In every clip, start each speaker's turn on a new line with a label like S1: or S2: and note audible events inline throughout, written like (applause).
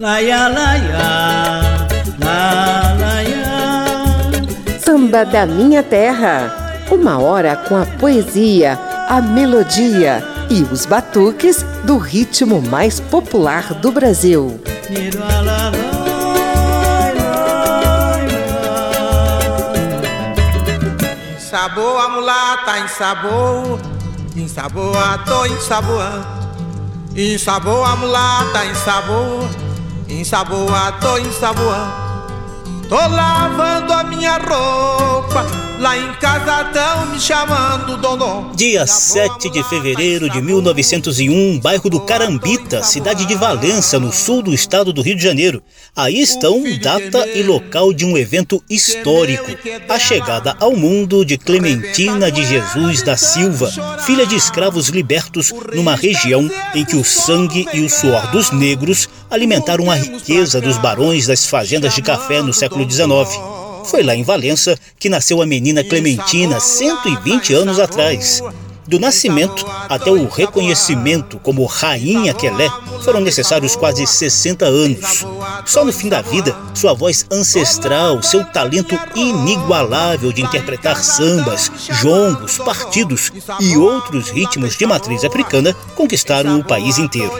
S1: Laia, laia, la, laia.
S2: Samba da Minha Terra. Uma hora com a poesia, a melodia e os batuques do ritmo mais popular do Brasil.
S3: Sabor a mulata, em sabor, em sabor a tô em sabor, em sabor a mulata, em em sabor. Tô lavando a minha roupa, lá em casa tão me chamando dono.
S4: Dia 7 de fevereiro de 1901, bairro do Carambita, cidade de Valença, no sul do estado do Rio de Janeiro. Aí estão data e local de um evento histórico: a chegada ao mundo de Clementina de Jesus da Silva, filha de escravos libertos numa região em que o sangue e o suor dos negros alimentaram a riqueza dos barões das fazendas de café no século XIX. Foi lá em Valença que nasceu a menina Clementina 120 anos atrás. Do nascimento até o reconhecimento como Rainha Quelé foram necessários quase 60 anos. Só no fim da vida, sua voz ancestral, seu talento inigualável de interpretar sambas, jongos, partidos e outros ritmos de matriz africana conquistaram o país inteiro.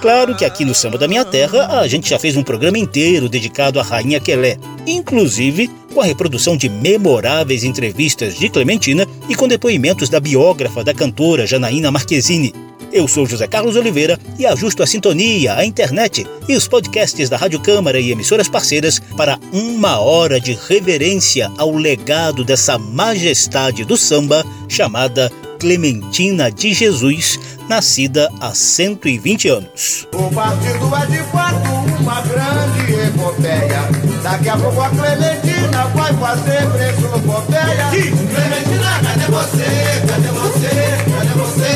S4: Claro que aqui no Samba da Minha Terra a gente já fez um programa inteiro dedicado à Rainha Quelé, inclusive com a reprodução de memoráveis entrevistas de Clementina e com depoimentos da biógrafa da cantora Janaína Marquezine. Eu sou José Carlos Oliveira e ajusto a sintonia, a internet e os podcasts da Rádio Câmara e emissoras parceiras para uma hora de reverência ao legado dessa majestade do samba chamada Clementina de Jesus, nascida há 120 anos.
S3: O partido é de fato uma grande epopeia. Daqui a pouco a Clementina vai fazer preço epopeia. Clementina, cadê você? Cadê você? Cadê você?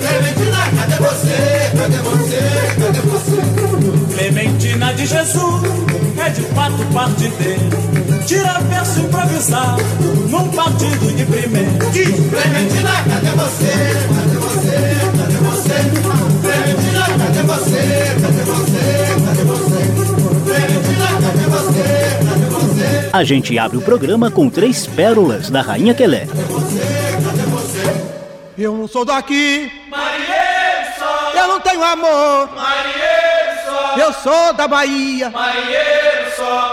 S3: Clementina, cadê você? Cadê você? Cadê você?
S5: Clementina de Jesus é de fato partideiro. Tira verso improvisado num partido de primeiro.
S3: Clementina, cadê você? Cadê você? Cadê você? Clementina, cadê você? Cadê você? Cadê você?
S4: A gente abre o programa com três pérolas da Rainha Quelé.
S3: Eu não sou daqui. Eu não tenho amor. Eu sou da Bahia.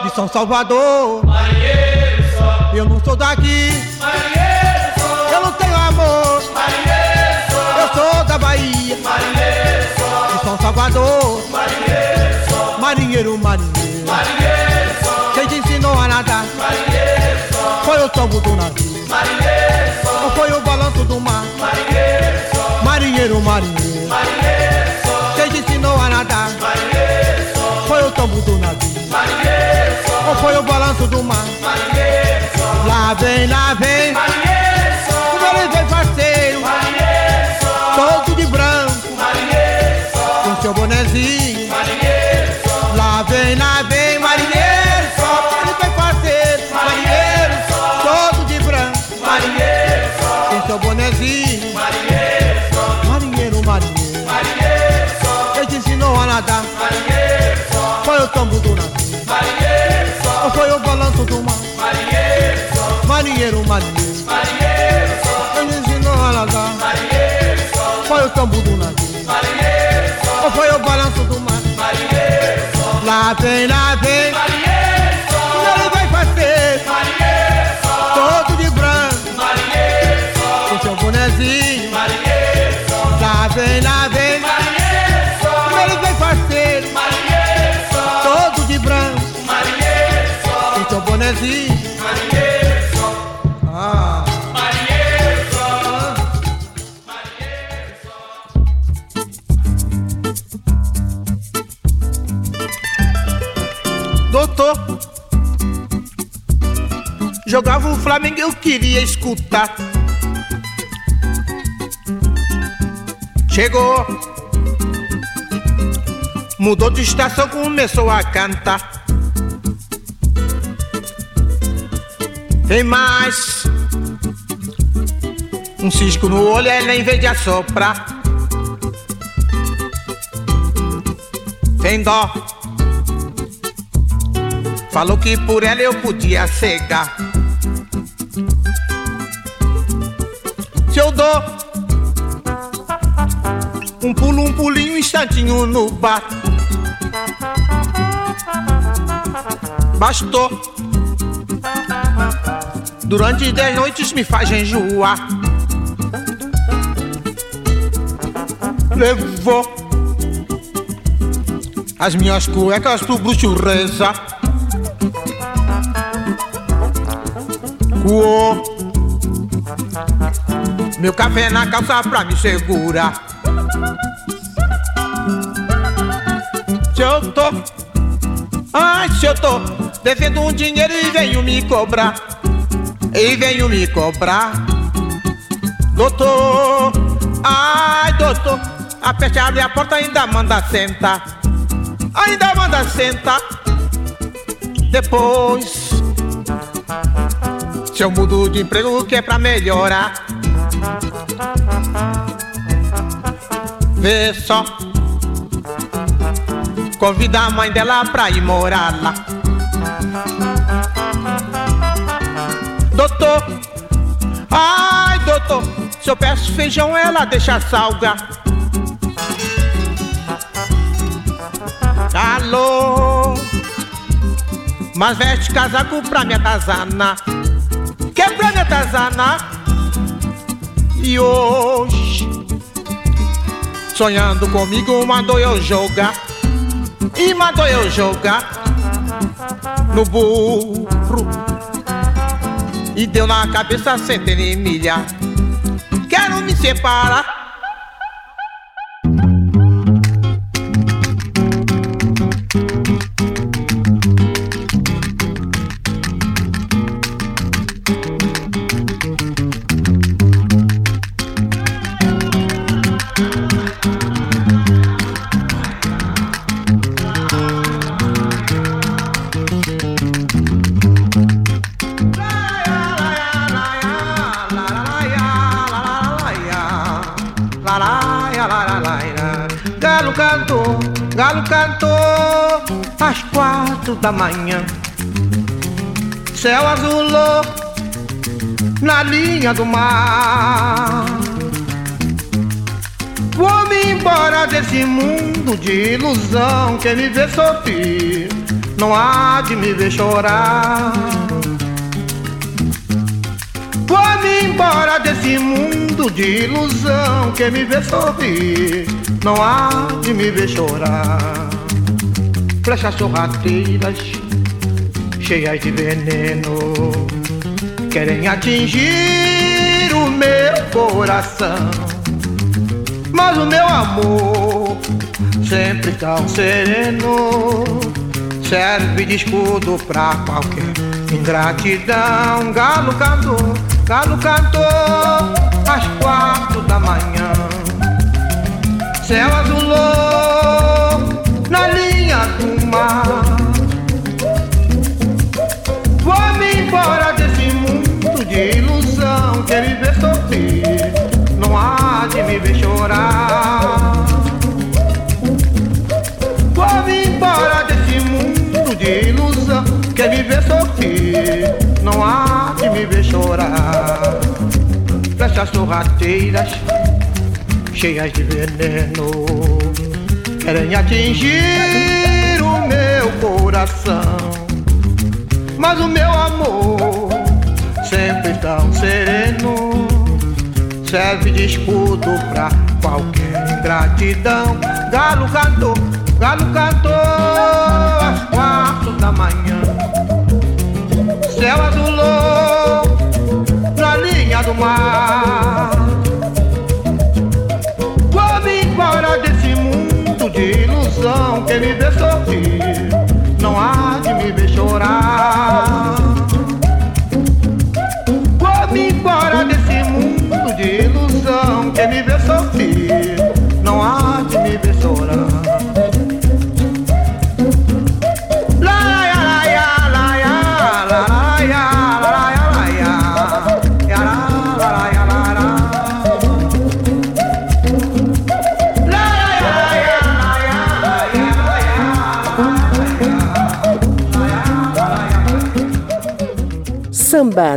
S3: De São Salvador. Eu não sou daqui. Eu não tenho amor. Eu sou da Bahia. De São Salvador. Marinheiro, marinheiro. Quem Foi o tombo do navio. Ou foi o balanço do mar? Marinheiro, marinheiro. Quem te ensinou a nadar? Foi o tombo do navio. Ou foi o balanço do mar? Lá vem, lá vem. Como seu bonezinho. Marinheiro, marinheiro. Ele te ensinou a nadar. Foi o tombo do navio. Ou foi o balanço do mar? Marinheiro, marinheiro. Ele ensinou a nadar. Foi o tombo do navio. Ou foi o balanço do mar? Lá vem, lá vem. Ele jogava o Flamengo eu queria escutar. Chegou, mudou de estação, começou a cantar. Tem mais um cisco no olho, ela em vez de assoprar. Tem dó, Falou que por ela eu podia cegar. Um pulo, um pulinho, um instantinho no bar. Bastou. Durante dez noites me faz enjoar. Levou as minhas cuecas pro bruxo reza. Coou meu café na calça pra me segurar. Se eu tô, ai, se eu tô devendo um dinheiro e venho me cobrar, e venho me cobrar, doutor, ai, doutor, aperte, abre a porta ainda manda sentar, ainda manda sentar, depois. Se eu mudo de emprego que é pra melhorar Vê só. Convida a mãe dela pra ir morar lá. Doutor. Ai, doutor Se eu peço feijão, ela deixa salgar. Alô? Mas veste casaco pra me atazanar. Que é me atazanar? E hoje, sonhando comigo, mandou eu jogar. E mandou eu jogar no burro. E deu na cabeça centena e milha. Quero me separar. Galo cantou às quatro da manhã. Céu azulou na linha do mar. Vou-me embora desse mundo de ilusão. Quem me vê sorrir não há de me ver chorar. Vou-me embora desse mundo de ilusão. Quem me vê sorrir não há de me ver chorar. Flechas sorrateiras, cheias de veneno, querem atingir o meu coração. Mas o meu amor, sempre tão sereno, serve de escudo pra qualquer ingratidão. Galo cantou, galo cantou às quatro da manhã céu azulou na linha do mar. Vou-me embora desse mundo de ilusão. Quer me ver não há de me ver chorar. Vou-me embora desse mundo de ilusão. Quer me ver não há de me ver chorar. Flechas sorrateiras cheias de veneno, querem atingir o meu coração. Mas o meu amor, sempre tão sereno, serve de escudo pra qualquer ingratidão. Galo cantou, galo cantou linha do mar. ilusão que me vê sorrir, não há de me ver chorar. Vou-me embora desse mundo de ilusão que me vê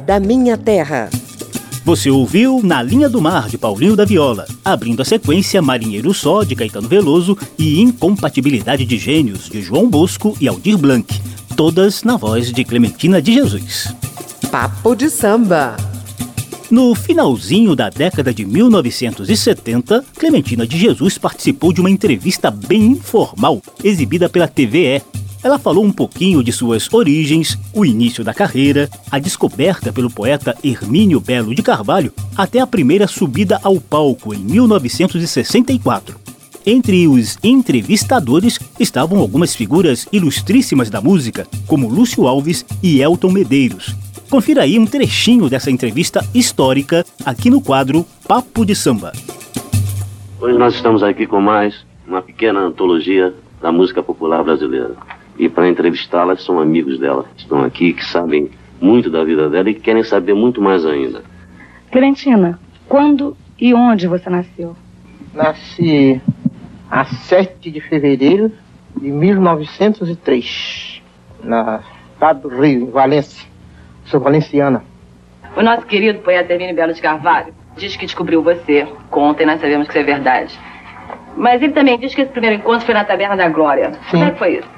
S2: da Minha Terra.
S4: Você ouviu Na Linha do Mar, de Paulinho da Viola, abrindo a sequência Marinheiro Só, de Caetano Veloso e Incompatibilidade de Gênios, de João Bosco e Aldir Blanc, todas na voz de Clementina de Jesus.
S2: Papo de Samba.
S4: No finalzinho da década de 1970, Clementina de Jesus participou de uma entrevista bem informal, exibida pela TVE, ela falou um pouquinho de suas origens, o início da carreira, a descoberta pelo poeta Hermínio Belo de Carvalho, até a primeira subida ao palco em 1964. Entre os entrevistadores estavam algumas figuras ilustríssimas da música, como Lúcio Alves e Elton Medeiros. Confira aí um trechinho dessa entrevista histórica aqui no quadro Papo de Samba.
S6: Hoje nós estamos aqui com mais uma pequena antologia da música popular brasileira e para entrevistá-las são amigos dela que estão aqui, que sabem muito da vida dela e que querem saber muito mais ainda.
S7: Clementina, quando e onde você nasceu?
S8: Nasci a 7 de fevereiro de 1903, na cidade do Rio, em Valência. Sou valenciana.
S7: O nosso querido poeta Hermínio Belo de Carvalho diz que descobriu você. Conta e nós sabemos que isso é verdade. Mas ele também diz que esse primeiro encontro foi na Taberna da Glória.
S8: Sim.
S7: Como é que foi isso?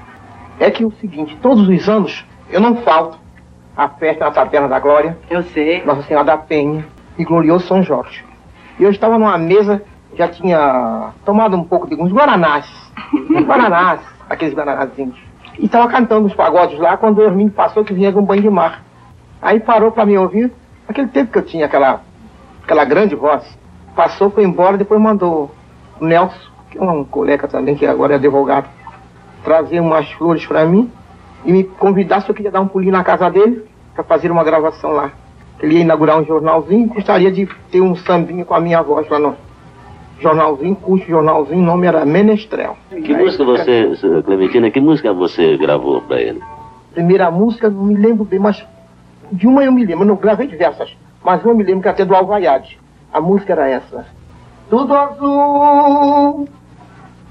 S8: É que é o seguinte, todos os anos eu não falto à festa na Taberna da Glória,
S7: Eu sei.
S8: Nossa Senhora da Penha e glorioso São Jorge. E eu estava numa mesa, já tinha tomado um pouco de uns guaranás, (laughs) guaranás, aqueles guaranazinhos. E estava cantando uns pagodes lá quando o Hermínio passou que vinha com um banho de mar. Aí parou para me ouvir, aquele tempo que eu tinha aquela, aquela grande voz. Passou, foi embora, depois mandou o Nelson, que é um colega também, que agora é advogado, trazer umas flores para mim e me convidar se eu queria dar um pulinho na casa dele para fazer uma gravação lá. Ele ia inaugurar um jornalzinho e gostaria de ter um sambinha com a minha voz lá no jornalzinho, cujo jornalzinho, o nome era Menestrel.
S6: Que música você, Clementina, que música você gravou para ele?
S8: Primeira música, não me lembro bem, mas de uma eu me lembro, eu não gravei diversas, mas uma eu me lembro que até do Alvaiade. A música era essa. Tudo azul,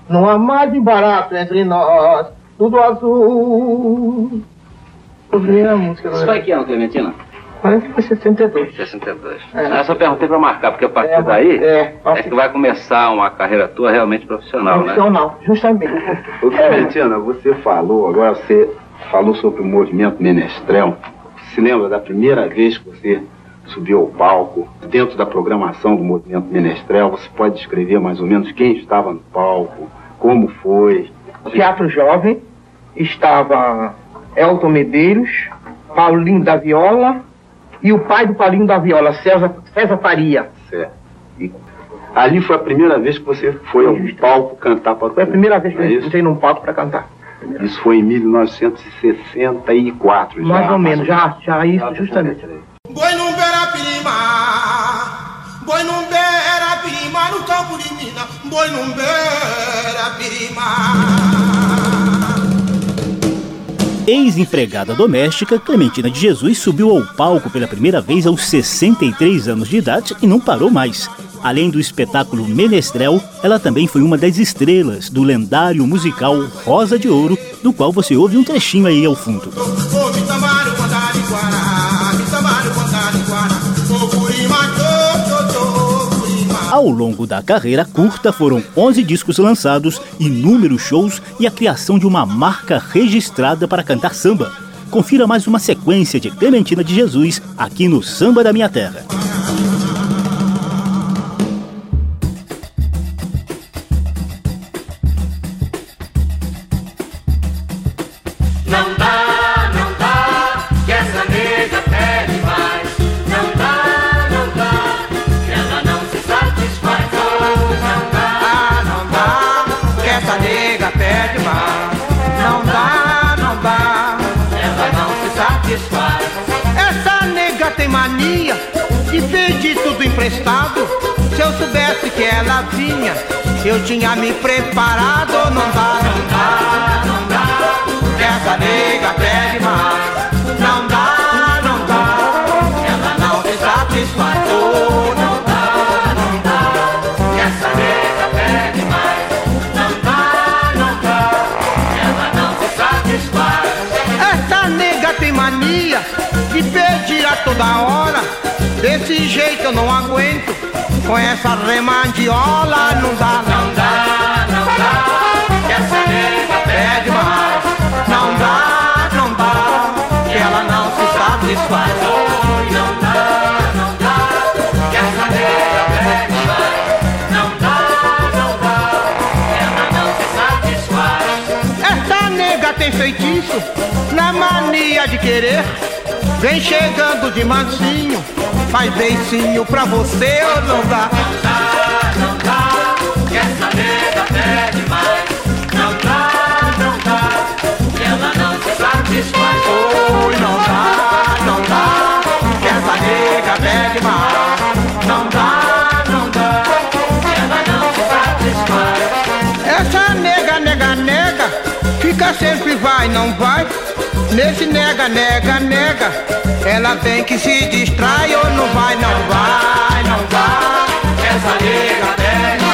S8: não há mais de barato entre nós, tudo azul. A primeira música.
S9: Isso foi que ano, Clementina?
S8: Parece que foi 62.
S9: 62.
S8: É.
S9: Ah, Eu só perguntei pra marcar, porque a partir
S8: É,
S9: daí
S8: é,
S9: é que vai começar uma carreira tua realmente profissional, né?
S8: Profissional, justamente.
S10: Ô, Clementina, você falou, agora você falou sobre o movimento menestrel. Se lembra da primeira vez que você subiu ao palco, dentro da programação do movimento menestrel? Você pode descrever mais ou menos quem estava no palco, como foi?
S8: No Teatro Jovem estava Elton Medeiros, Paulinho da Viola e o pai do Paulinho da Viola, César, César Faria.
S10: Certo. E ali foi a primeira vez que você foi ao palco cantar para
S8: Foi a primeira vez que
S10: é
S8: eu
S10: isso?
S8: entrei num palco para cantar.
S10: Isso foi em 1964 já.
S8: Mais ou menos, já, já isso, justamente.
S3: Boi não beira pirima, boi não beira pirima no campo de mina, boi não beira pirima.
S4: Ex-empregada doméstica, Clementina de Jesus subiu ao palco pela primeira vez aos 63 anos de idade e não parou mais. Além do espetáculo Menestrel, ela também foi uma das estrelas do lendário musical Rosa de Ouro, do qual você ouve um trechinho aí ao fundo. Ao longo da carreira curta, foram 11 discos lançados, inúmeros shows e a criação de uma marca registrada para cantar samba. Confira mais uma sequência de Clementina de Jesus aqui no Samba da Minha Terra.
S3: Mania de pedir tudo emprestado. Se eu soubesse que ela vinha, eu tinha me preparado. Não dá, não dá, não dá, essa nega pede mais. Toda hora. Desse jeito eu não aguento. Com essa remandiola não dá, não dá, não dá. Que essa nega pede mais. Não dá, não dá. Que ela não se satisfaz. Não dá, não dá. Que essa nega pede mais. Não dá, não dá. Que ela não se satisfaz. Essa nega tem feitiço na mania de querer. Vem chegando de mansinho, faz beicinho pra você ou não dá? Não dá, não dá, que essa nega pede mais. Não dá, não dá, que ela não se satisfaz. Oi, não dá, não dá, que essa nega pede mais. Não dá, não dá, que ela não se satisfaz. Essa nega, nega, nega, fica sempre vai, não vai. Nesse nega, nega, nega, ela tem que se distrai ou não vai, não vai, não vai. Essa nega pede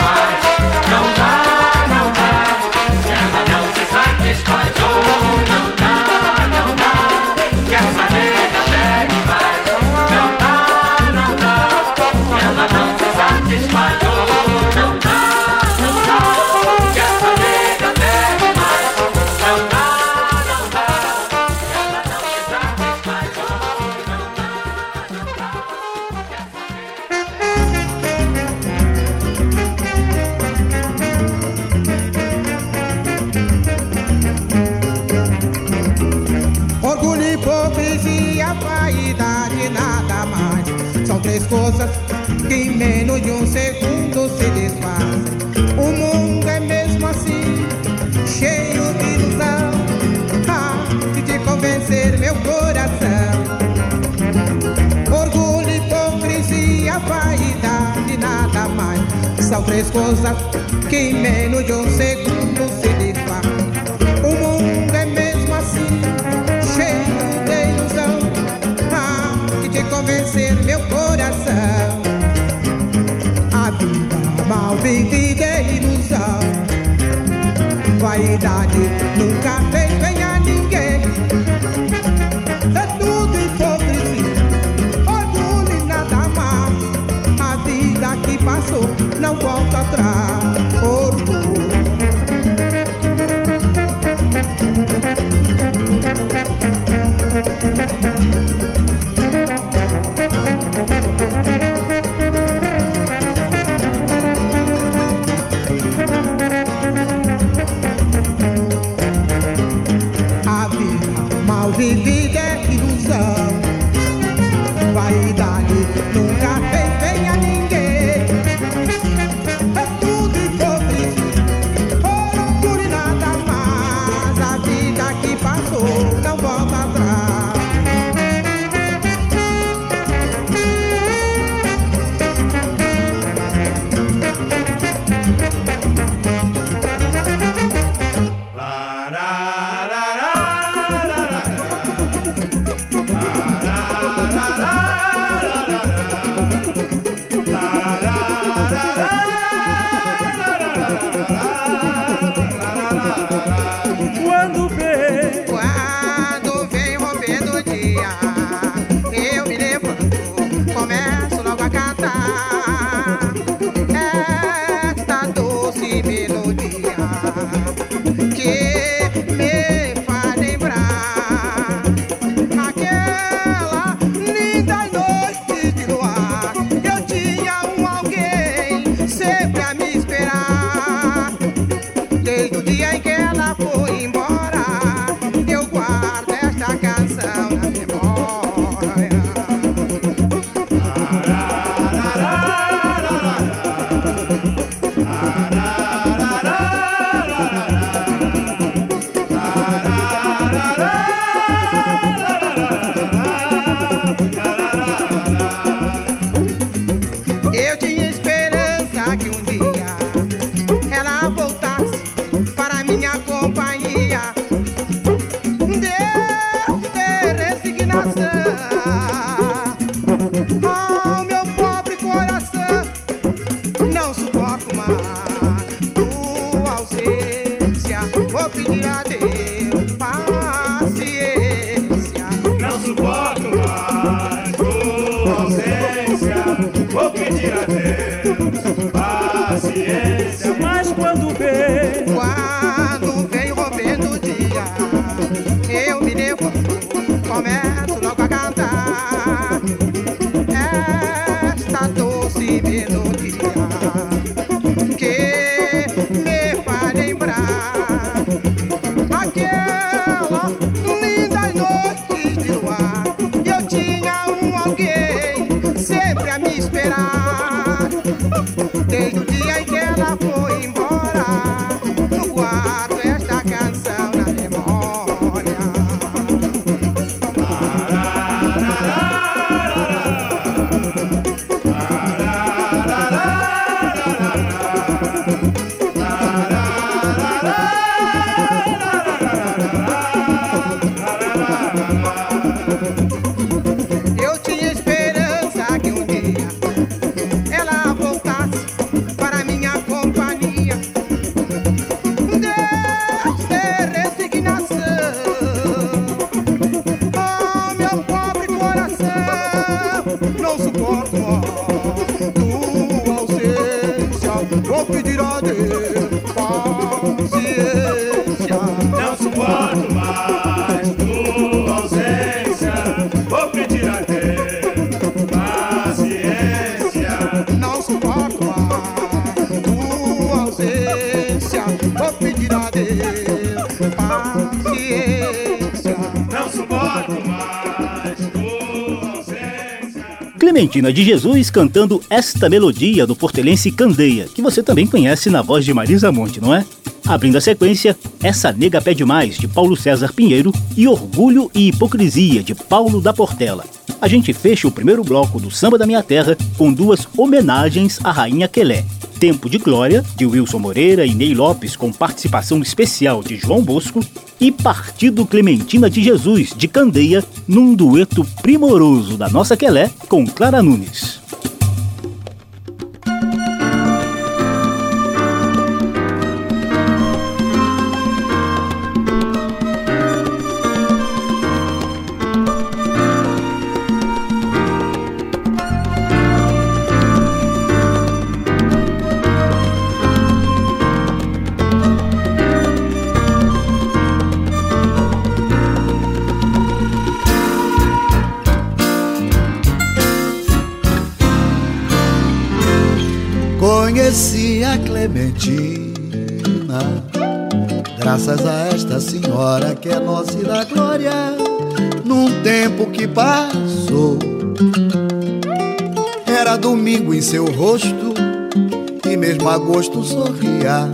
S5: Obrigado.
S4: Clementina de Jesus cantando esta melodia do portelense Candeia, que você também conhece na voz de Marisa Monte, não é? Abrindo a sequência, Essa Nega Pede Mais, de Paulo César Pinheiro, e Orgulho e Hipocrisia, de Paulo da Portela. A gente fecha o primeiro bloco do Samba da Minha Terra com duas homenagens à Rainha Quelé. Tempo de Glória, de Wilson Moreira e Ney Lopes, com participação especial de João Bosco, e Partido Clementina de Jesus, de Candeia, num dueto primoroso da nossa Quelé com Clara Nunes.
S1: Graças a esta senhora que é nossa e da glória, num tempo que passou. Era domingo em seu rosto, e mesmo a gosto sorria,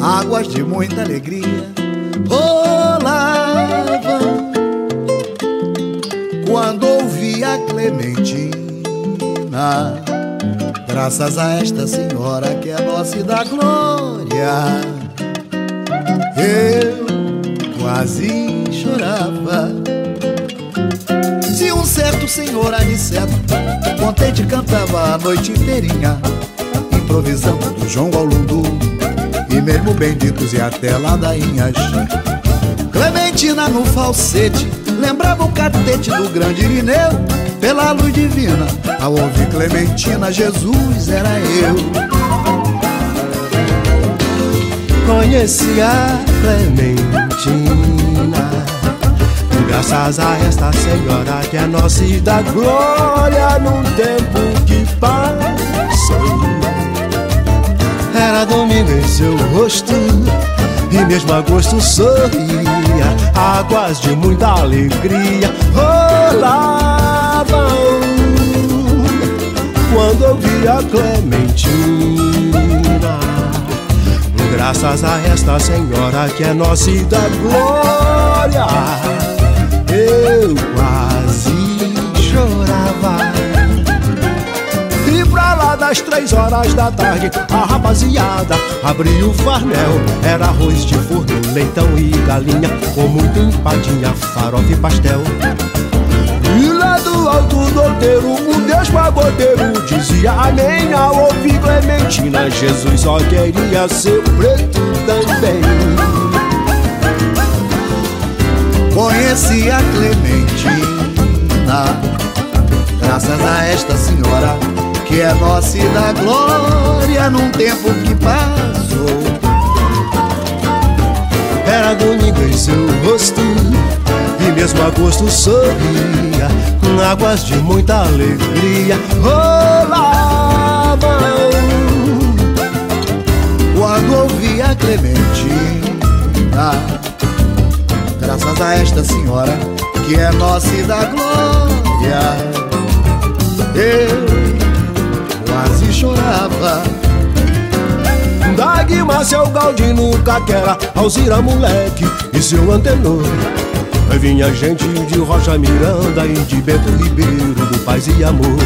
S1: águas de muita alegria rolavam. Quando ouvi a Clementina, Graças a esta senhora que é nossa e da glória, eu quase chorava. Se um certo senhor aniceto, contente cantava a noite inteirinha, improvisando do João ao e mesmo benditos e até ladainhas. Clementina no falsete, lembrava o catete do grande Irineu, pela luz divina, ao ouvir Clementina, Jesus era eu.
S11: Conheci a Clementina, graças a esta senhora que é nossa e da glória num tempo que passou. Era domingo em seu rosto e mesmo a gosto sorria, águas de muita alegria rolavam quando eu vi a Clementina. Graças a esta senhora que é nossa e da glória, eu quase chorava. E pra lá das três horas da tarde, a rapaziada abriu o farnel. Era arroz de forno, leitão e galinha, com muita empadinha, farofa e pastel. Do alto do outeiro, o Deus pagodeiro dizia amém ao ouvir Clementina. Jesus só queria ser preto também.
S1: Conheci a Clementina, graças a esta senhora que é nossa da glória num tempo que passou.
S11: Era domingo em seu rosto E mesmo a gosto sorria Com águas de muita alegria. Rolavam
S1: Quando ouvi a Clementina, graças a esta senhora que é nossa e da glória, eu quase chorava.
S11: Da Guima, seu Galdino, Caquera Alzira, moleque e seu antenor vinha gente de Rocha Miranda E de Bento Ribeiro, do Paz e Amor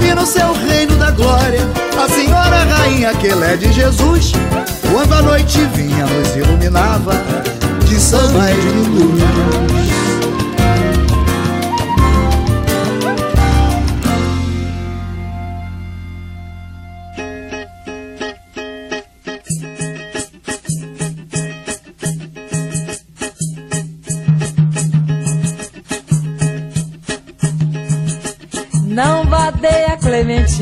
S1: E no seu reino da glória, a senhora rainha que é de Jesus, quando a noite vinha, nos iluminava de samba e de luz.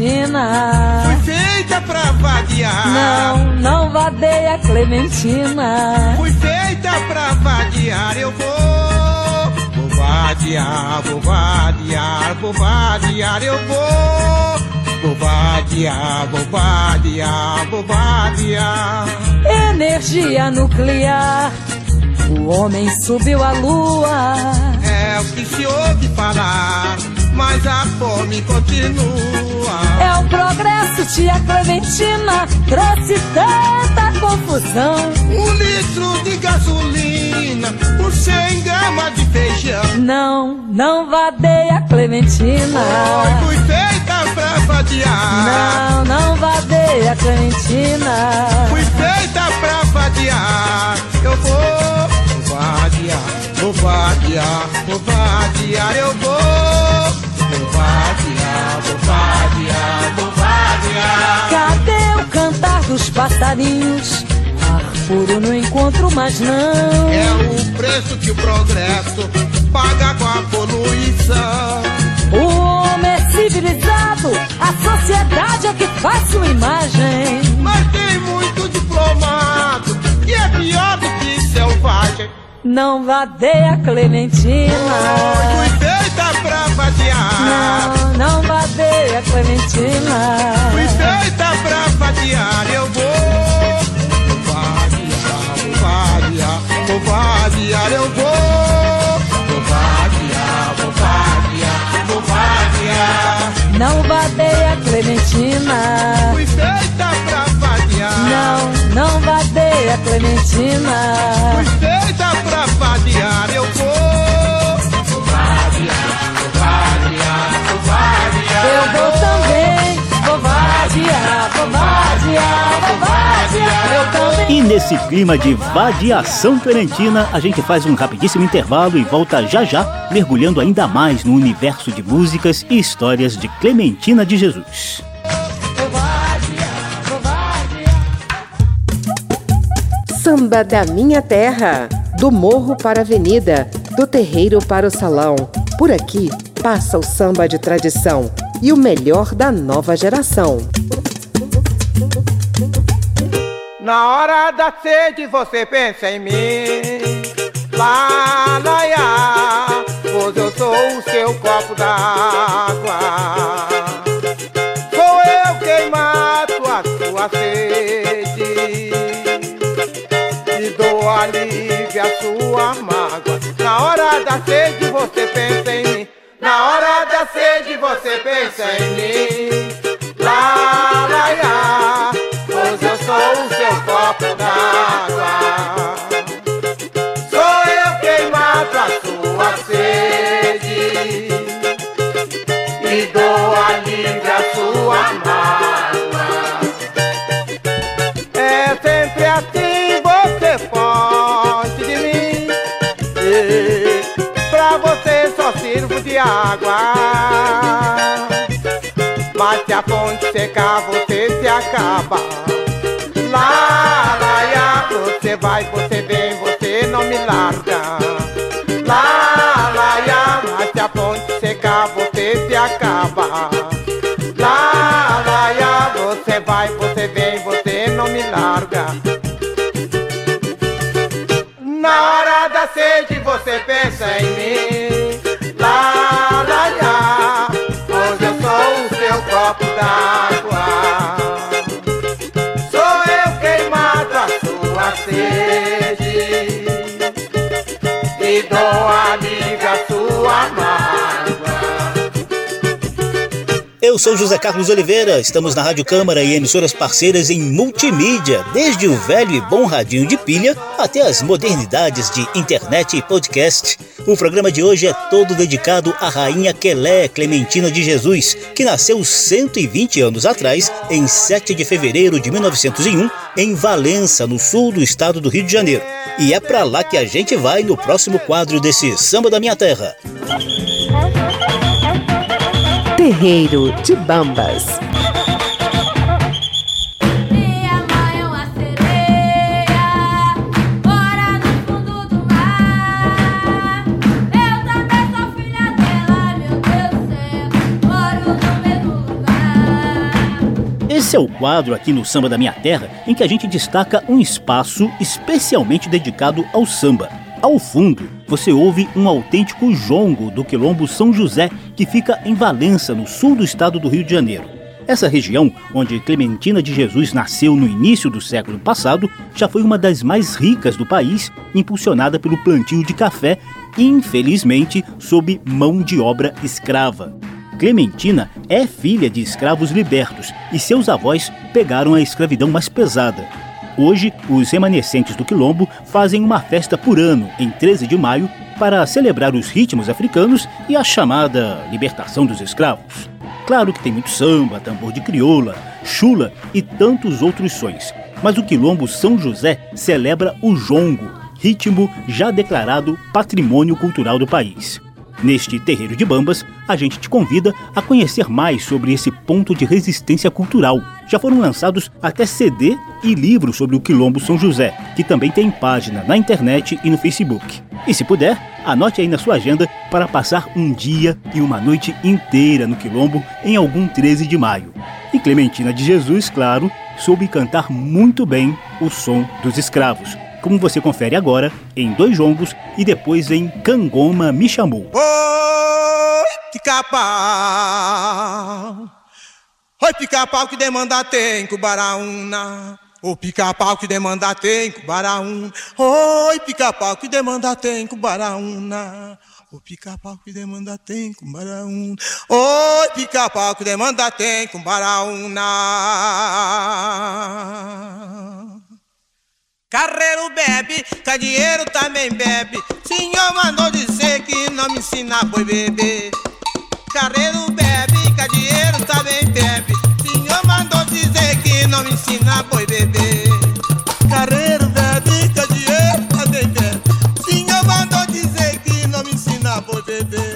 S12: Clementina.
S3: Fui feita pra vadiar.
S12: Não, não vadeia Clementina.
S3: Fui feita pra vadiar, eu vou. Vou vadiar, vou vadiar, vou vadiar, eu vou. Vou vadiar, vou vadiar, vou vadiar.
S12: Energia nuclear. O homem subiu à lua.
S3: É o que se ouve falar, mas a fome continua.
S12: É o progresso, tia Clementina, trouxe tanta confusão.
S3: Um litro de gasolina por 100 gramas de feijão.
S12: Não, não vadeia Clementina.
S3: Oi, fui feita pra vadiar.
S12: Não, não vadeia Clementina.
S3: Fui feita pra
S12: passarinhos? Ar puro não encontro mais não.
S3: É o preço que o progresso paga com a poluição.
S12: O homem é civilizado, a sociedade é que faz sua imagem.
S3: Mas tem muito diplomado que é pior do que selvagem.
S12: Não vadeia Clementina.
S3: Feita pra
S12: Não, não vadeia Clementina.
S3: Fui feita pra vadiar, eu vou. Vou vadiar, vou vadiar, vou vadiar, eu vou. Vou vadiar, vou vadiar, vou vadiar.
S12: Não vadeia Clementina.
S3: Fui feita pra vadiar.
S12: Não, não vadeia Clementina.
S3: Fui feita pra vadiar, eu. Vou
S4: E nesse clima de vadiação clementina, a gente faz um rapidíssimo intervalo e volta já já, mergulhando ainda mais no universo de músicas e histórias de Clementina de Jesus.
S2: Samba da minha terra, do morro para a avenida, do terreiro para o salão. Por aqui passa o samba de tradição e o melhor da nova geração.
S3: Na hora da sede você pensa em mim. Lá, lá, pois eu sou o seu copo d'água. Sou eu quem mato a sua sede. E dou alívio à sua mágoa. Na hora da sede você pensa em mim. Na hora da sede você pensa em mim. Lá, lá, copo d'água. Sou eu quem mato a sua sede e dou alívio à sua mágoa. É sempre assim, você fonte de mim. E pra você só sirvo de água. Mas se a fonte secar, você se acaba. Você vai, você vem, você não me larga. Lá, lá, lá, mas se a fonte secar, você se acaba. Lá, lá, lá, você vai, você vem, você não me larga. Na hora da sede você pensa em mim. Dou à sua mágoa.
S4: Eu sou José Carlos Oliveira, estamos na Rádio Câmara e emissoras parceiras em multimídia, desde o velho e bom radinho de pilha até as modernidades de internet e podcast. O programa de hoje é todo dedicado à rainha Quelé Clementina de Jesus, que nasceu 120 anos atrás, em 7 de fevereiro de 1901, em Valença, no sul do estado do Rio de Janeiro. E é pra lá que a gente vai no próximo quadro desse Samba da Minha Terra.
S2: Terreiro de Bambas.
S4: Esse é o quadro aqui no Samba da Minha Terra em que a gente destaca um espaço especialmente dedicado ao samba. Ao fundo, você ouve um autêntico jongo do quilombo São José, que fica em Valença, no sul do estado do Rio de Janeiro. Essa região, onde Clementina de Jesus nasceu no início do século passado, já foi uma das mais ricas do país, impulsionada pelo plantio de café, infelizmente sob mão de obra escrava. Clementina é filha de escravos libertos e seus avós pegaram a escravidão mais pesada. Hoje, os remanescentes do Quilombo fazem uma festa por ano, em 13 de maio, para celebrar os ritmos africanos e a chamada libertação dos escravos. Claro que tem muito samba, tambor de crioula, chula e tantos outros sons. Mas o Quilombo São José celebra o jongo, ritmo já declarado patrimônio cultural do país. Neste terreiro de bambas, a gente te convida a conhecer mais sobre esse ponto de resistência cultural. Já foram lançados até CD e livros sobre o Quilombo São José, que também tem página na internet e no Facebook. E se puder, anote aí na sua agenda para passar um dia e uma noite inteira no Quilombo em algum 13 de maio. E Clementina de Jesus, claro, soube cantar muito bem o som dos escravos, como você confere agora em dois jongos e depois em Cangoma Me Chamou.
S3: Oi, pica-pau. Oi, pica-pau que demanda tem Cubaraúna. Ô pica-pau que demanda tem Cubaraúna. Oi, pica-pau que demanda tem Cubaraúna. O pica-pau que demanda tem Cubaraúna. Oi, pica-pau que demanda tem Cubaraúna. Carreiro bebe, cadieiro também bebe. Senhor mandou dizer que não me ensina boi beber. Carreiro bebe, cadieiro também bebe. Senhor mandou dizer que não me ensina boi beber. Carreiro bebe, cadieiro também bebe. Senhor mandou dizer que não me ensina boi beber.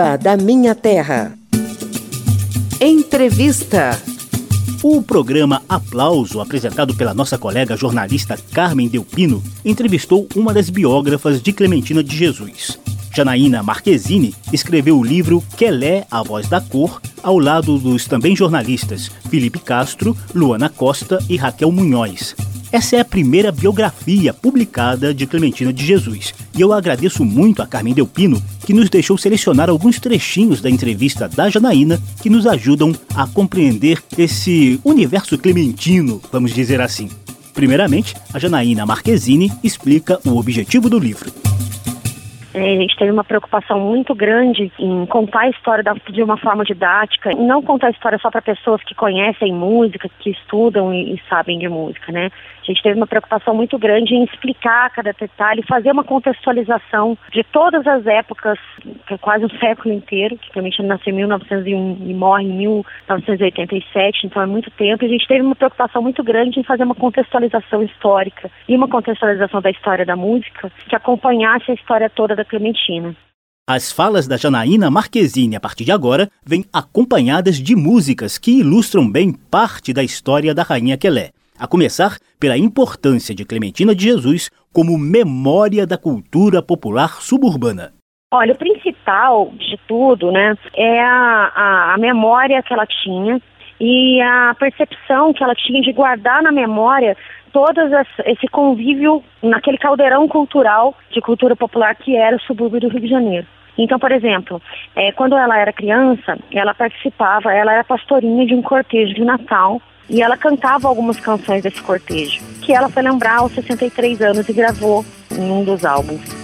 S2: Da Minha Terra. Entrevista.
S4: O programa Aplauso, apresentado pela nossa colega jornalista Carmen Delpino, entrevistou uma das biógrafas de Clementina de Jesus. Janaína Marquezine escreveu o livro Quelé, a Voz da Cor, ao lado dos também jornalistas Felipe Castro, Luana Costa e Raquel Munhoz. Essa é a primeira biografia publicada de Clementina de Jesus, e eu agradeço muito a Carmen Delpino, que nos deixou selecionar alguns trechinhos da entrevista da Janaína que nos ajudam a compreender esse universo clementino, vamos dizer assim. Primeiramente, a Janaína Marquezine explica o objetivo do livro.
S13: É, a gente teve uma preocupação muito grande em contar a história de uma forma didática, e não contar a história só para pessoas que conhecem música, que estudam e, e sabem de música, né? A gente teve uma preocupação muito grande em explicar cada detalhe, fazer uma contextualização de todas as épocas, que é quase um século inteiro, que Clementina nasceu em 1901 e morre em 1987, então é muito tempo. A gente teve uma preocupação muito grande em fazer uma contextualização histórica e uma contextualização da história da música que acompanhasse a história toda Clementina.
S4: As falas da Janaína Marquezine a partir de agora vêm acompanhadas de músicas que ilustram bem parte da história da Rainha Quelé. A começar pela importância de Clementina de Jesus como memória da cultura popular suburbana.
S13: Olha, o principal de tudo, né, é a, a, a memória que ela tinha e a percepção que ela tinha de guardar na memória todo esse convívio naquele caldeirão cultural de cultura popular que era o subúrbio do Rio de Janeiro. Então, por exemplo, é, quando ela era criança, ela participava, ela era pastorinha de um cortejo de Natal e ela cantava algumas canções desse cortejo, que ela foi lembrar aos 63 anos e gravou em um dos álbuns.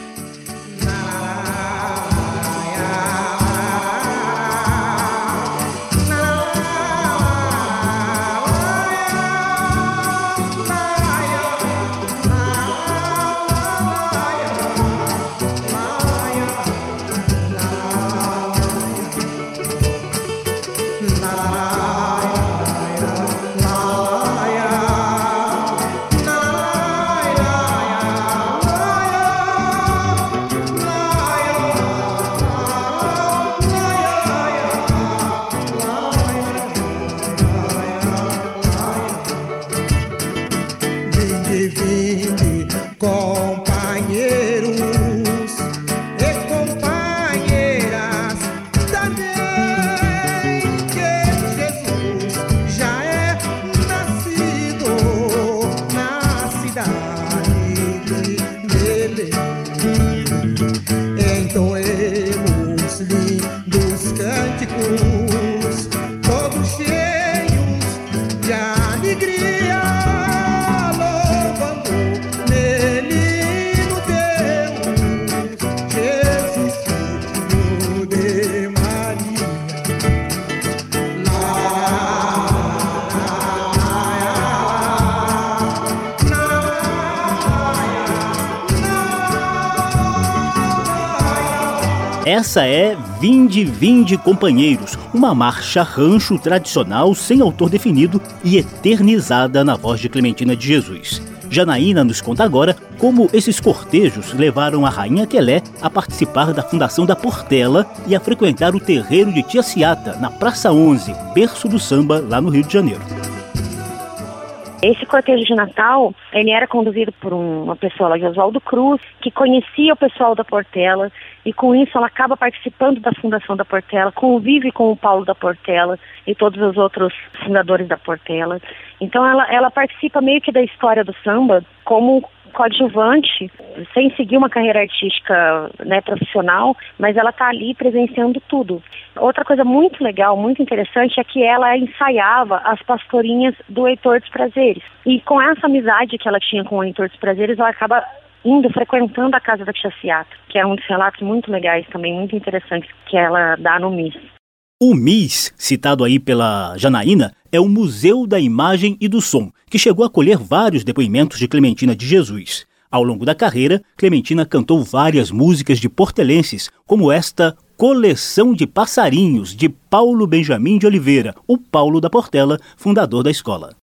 S4: Essa é Vinde, Vinde Companheiros, uma marcha rancho tradicional sem autor definido e eternizada na voz de Clementina de Jesus. Janaína nos conta agora como esses cortejos levaram a Rainha Quelé a participar da fundação da Portela e a frequentar o terreiro de Tia Ciata, na Praça 11, berço do samba, lá no Rio de Janeiro.
S13: Esse cortejo de Natal, ele era conduzido por um- uma pessoa lá de Oswaldo Cruz, que conhecia o pessoal da Portela, e com isso ela acaba participando da fundação da Portela, convive com o Paulo da Portela e todos os outros fundadores da Portela. Então ela, ela participa meio que da história do samba como coadjuvante, sem seguir uma carreira artística né, profissional, mas ela está ali presenciando tudo. Outra coisa muito legal, muito interessante, é que ela ensaiava as pastorinhas do Heitor dos Prazeres. E com essa amizade que ela tinha com o Heitor dos Prazeres, ela acaba indo, frequentando a casa da Tia Ciata, que é um dos relatos muito legais também, muito interessantes, que ela dá no MIS.
S4: O MIS, citado aí pela Janaína, é o Museu da Imagem e do Som, que chegou a colher vários depoimentos de Clementina de Jesus. Ao longo da carreira, Clementina cantou várias músicas de portelenses, como esta Coleção de Passarinhos, de Paulo Benjamin de Oliveira, o Paulo da Portela, fundador da escola.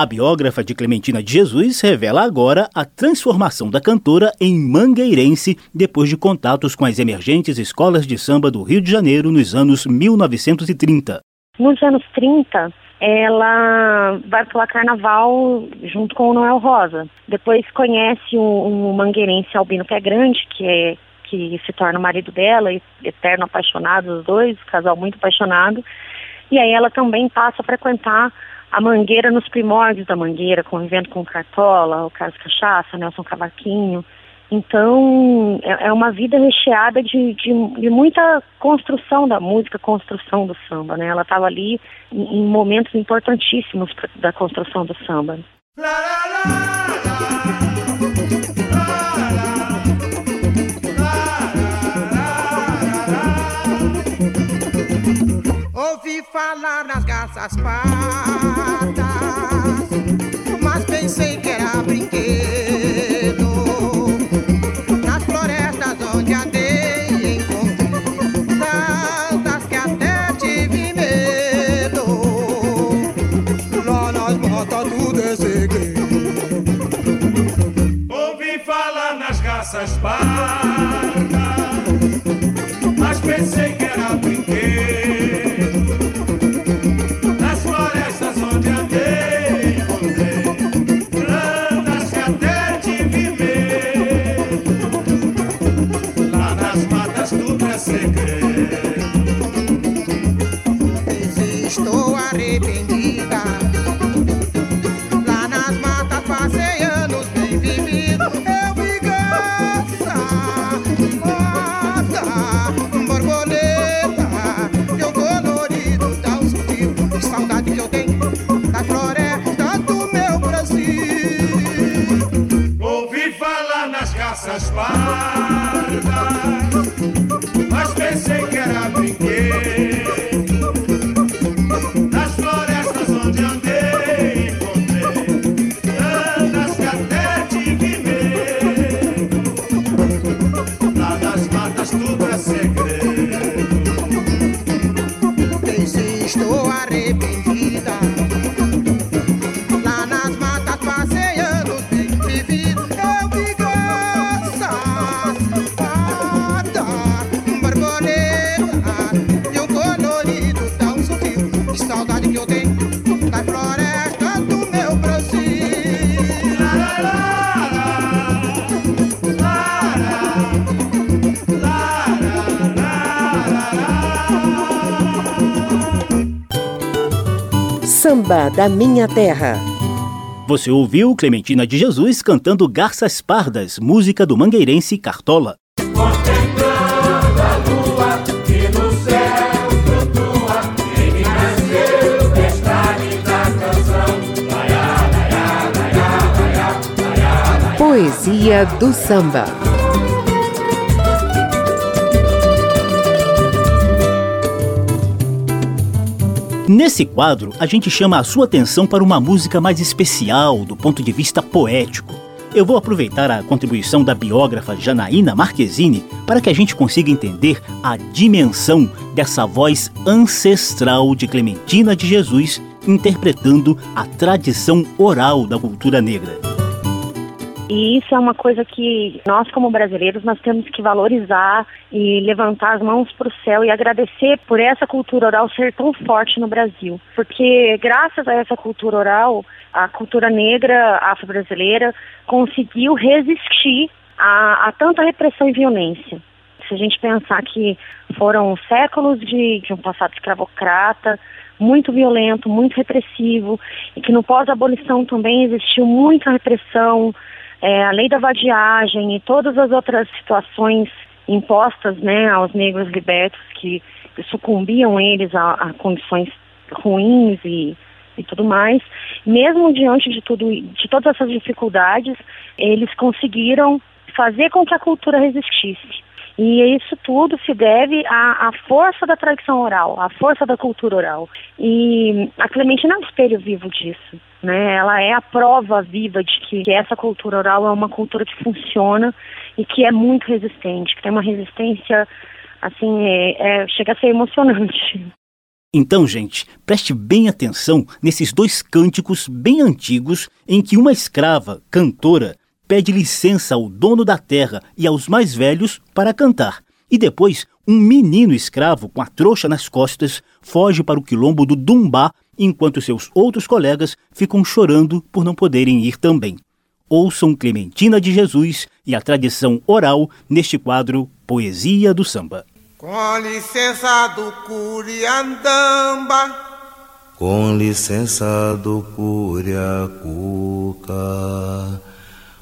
S4: A biógrafa de Clementina de Jesus revela agora a transformação da cantora em mangueirense depois de contatos com as emergentes escolas de samba do Rio de Janeiro nos anos 1930.
S13: Nos anos 30, ela vai pular carnaval junto com o Noel Rosa. Depois conhece um, um mangueirense Albino Pé Grande, que é que se torna o marido dela, eterno apaixonado os dois, casal muito apaixonado. E aí ela também passa a frequentar a Mangueira nos primórdios da Mangueira, convivendo com o Cartola, o Carlos Cachaça, Nelson Cavaquinho. Então, é, é uma vida recheada de, de, de, muita construção da música, construção do samba, né? Ela estava ali em, em, momentos importantíssimos pra, da construção do samba.
S14: Ouvi falar nas garças patas, mas pensei que era brinquedo. Nas florestas onde andei,
S2: Samba da Minha Terra.
S4: Você ouviu Clementina de Jesus cantando Garças Pardas, música do mangueirense Cartola.
S5: Contemplando a lua
S4: Nesse quadro, a gente chama a sua atenção para uma música mais especial do ponto de vista poético. Eu vou aproveitar a contribuição da biógrafa Janaína Marquezine para que a gente consiga entender a dimensão dessa voz ancestral de Clementina de Jesus interpretando a tradição oral da cultura negra.
S13: E isso é uma coisa que nós, como brasileiros, nós temos que valorizar e levantar as mãos para o céu e agradecer por essa cultura oral ser tão forte no Brasil. Porque graças a essa cultura oral, a cultura negra afro-brasileira conseguiu resistir a, a tanta repressão e violência. Se a gente pensar que foram séculos de, de um passado escravocrata, muito violento, muito repressivo, e que no pós-abolição também existiu muita repressão, é, a lei da vadiagem e todas as outras situações impostas né, aos negros libertos que sucumbiam eles a, a condições ruins e, e tudo mais. Mesmo diante de tudo, de todas essas dificuldades, eles conseguiram fazer com que a cultura resistisse. E isso tudo se deve à, à, força da tradição oral, à força da cultura oral. E a Clementina é um espelho vivo disso. Né? Ela é a prova viva de que, que essa cultura oral é uma cultura que funciona e que é muito resistente, que tem uma resistência, assim, é, é, chega a ser emocionante.
S4: Então, gente, preste bem atenção nesses dois cânticos bem antigos em que uma escrava, cantora, pede licença ao dono da terra e aos mais velhos para cantar. E depois, um menino escravo com a trouxa nas costas foge para o quilombo do Dumbá, enquanto seus outros colegas ficam chorando por não poderem ir também. Ouçam Clementina de Jesus e a tradição oral neste quadro Poesia do Samba.
S3: Com licença do Curiandamba,
S15: Com licença do Curiacuca,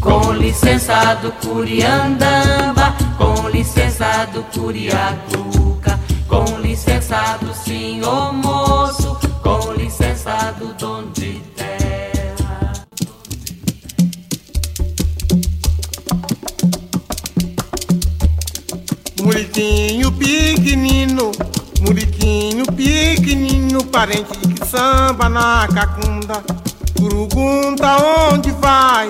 S16: Com licença do Curiandamba, com licença do Curiacuca, com licença do senhor moço, com licença do dono de terra.
S3: Muriquinho pequenino, muriquinho pequenino, parente que samba na cacunda. Curugunta onde vai?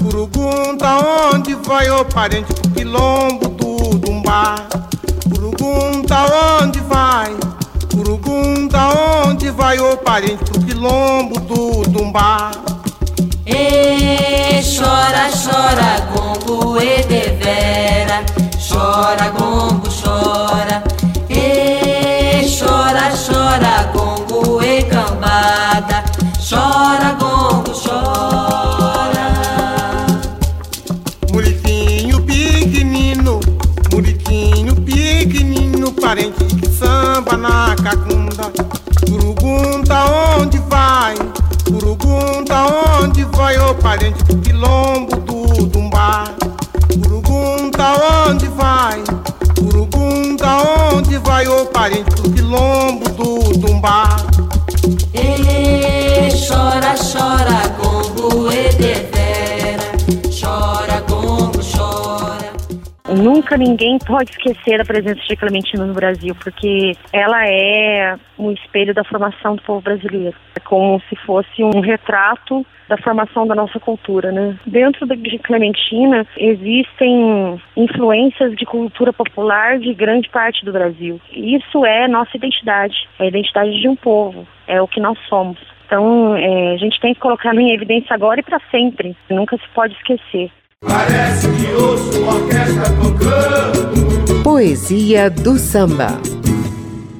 S3: Curugunta onde vai, ô parente do quilombo do Dumbá? Curugunta onde vai? Curugunta onde vai, ô parente do quilombo do Dumbá?
S16: E chora, chora, gongo e devera. Chora, gongo, chora. E chora, chora, gongo e cambada. Chora,
S3: Curugunta onde vai, ô parente do quilombo do Dumbá? Curugunta onde vai? Curugunta onde vai, ô parente do quilombo do Dumbá?
S16: E chora, chora,
S13: Nunca ninguém pode esquecer a presença de Clementina no Brasil, porque ela é um espelho da formação do povo brasileiro. É como se fosse um retrato da formação da nossa cultura, né? Dentro de Clementina existem influências de cultura popular de grande parte do Brasil. Isso é nossa identidade, é a identidade de um povo, é o que nós somos. Então, é, a gente tem que colocar em evidência agora e para sempre. Nunca se pode esquecer.
S5: Parece que ouço uma orquestra tocando.
S2: Poesia do Samba.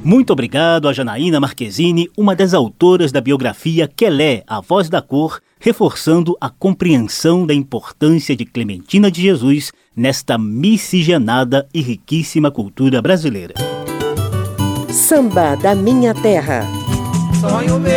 S4: Muito obrigado a Janaína Marquezine, uma das autoras da biografia Quelé, A Voz da Cor, reforçando a compreensão da importância de Clementina de Jesus nesta miscigenada e riquíssima cultura brasileira.
S2: Samba da Minha Terra.
S3: Sonho meu,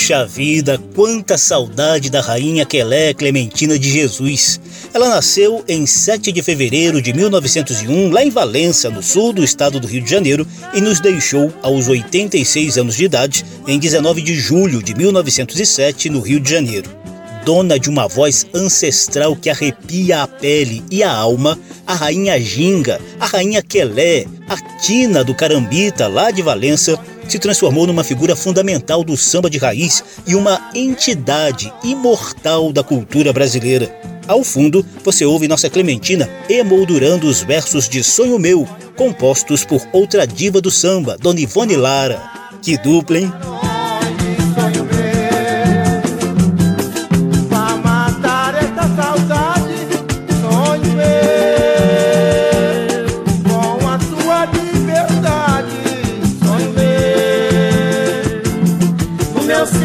S4: Puxa vida, quanta saudade da rainha Quelé Clementina de Jesus. Ela nasceu em 7 de fevereiro de 1901, lá em Valença, no sul do estado do Rio de Janeiro, e nos deixou aos 86 anos de idade em 19 de julho de 1907, no Rio de Janeiro. Dona de uma voz ancestral que arrepia a pele e a alma, a rainha Ginga, a rainha Quelé, a Tina do Carambita, lá de Valença, se transformou numa figura fundamental do samba de raiz e uma entidade imortal da cultura brasileira. Ao fundo, você ouve nossa Clementina emoldurando os versos de Sonho Meu, compostos por outra diva do samba, Dona Ivone Lara. Que dupla, hein?
S3: Meu céu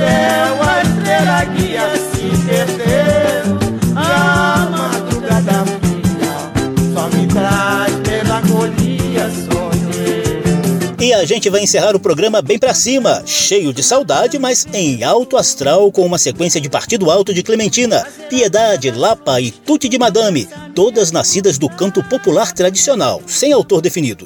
S3: a estrela guia se perdeu, a madrugada fria só me traz melancolia, sonho.
S4: E a gente vai encerrar o programa bem pra cima, cheio de saudade, mas em alto astral, com uma sequência de Partido Alto de Clementina, Piedade, Lapa e Tuti de Madame, todas nascidas do canto popular tradicional, sem autor definido.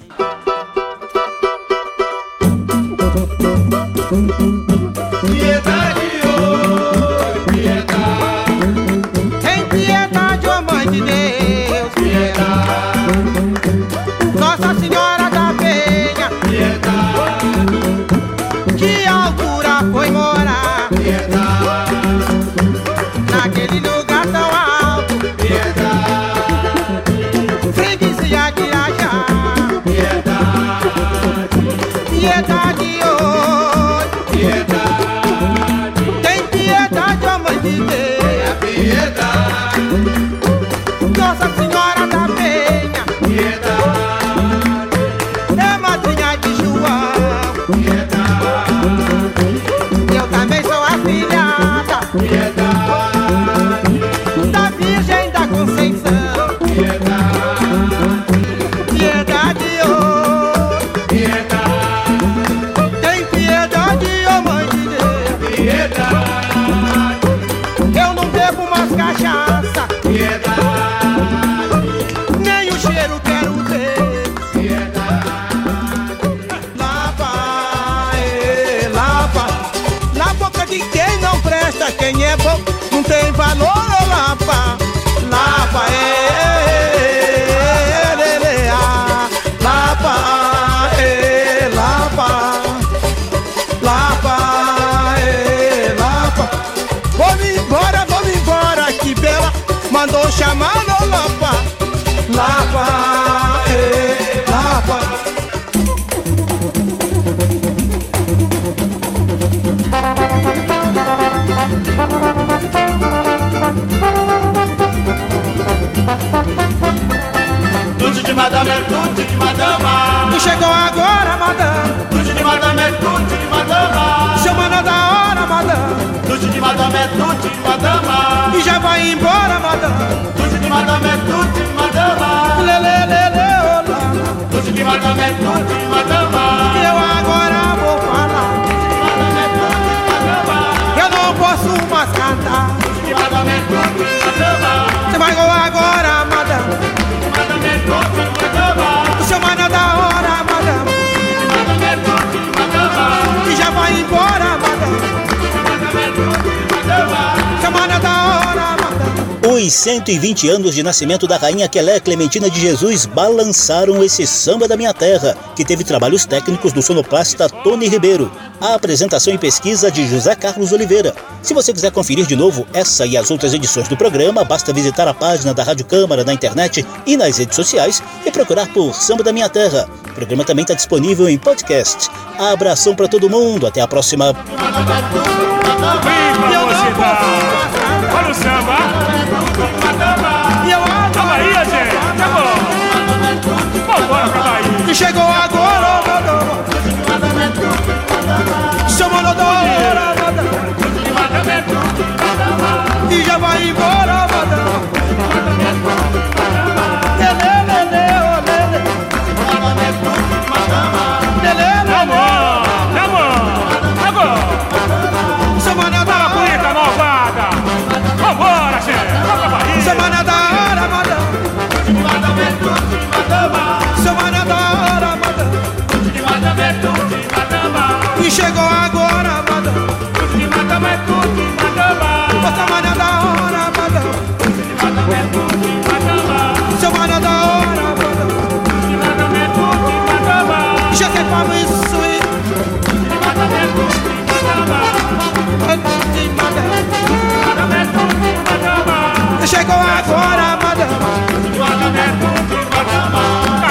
S3: Não tem valor,
S5: madame é tudo de madama.
S3: Chamando da hora, madame.
S5: Tudo de madame é tudo de madama.
S3: E já vai embora, madame.
S5: Tudo de madame é tudo de madama.
S3: Lê, lê, lê, lê, olá.
S5: Tudo de madame é tudo de madama.
S4: Os 120 anos de nascimento da rainha Quelé Clementina de Jesus balançaram esse samba da minha terra, que teve trabalhos técnicos do sonoplasta Tony Ribeiro. A apresentação e pesquisa de José Carlos Oliveira. Se você quiser conferir de novo essa e as outras edições do programa, basta visitar a página da Rádio Câmara na internet e nas redes sociais e procurar por Samba da Minha Terra. O programa também está disponível em podcast. Abração para todo mundo, até a próxima.
S14: Olha o samba.
S3: E eu
S14: Calma aí, gente. Chegou. Vambora pra Bahia.
S3: E chegou agora, da hora, madame. E já vai embora,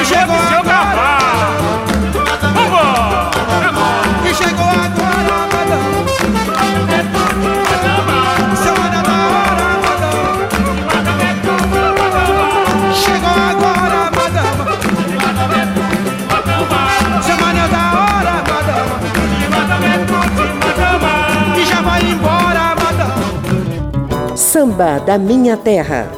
S3: chegou
S17: seu
S3: agora.
S17: cavalo. Vambora.
S3: E chegou agora, madame. Semana da hora, madame. Chegou agora, madame. Semana da hora, madame. E já vai embora, madame.
S2: Samba da Minha Terra.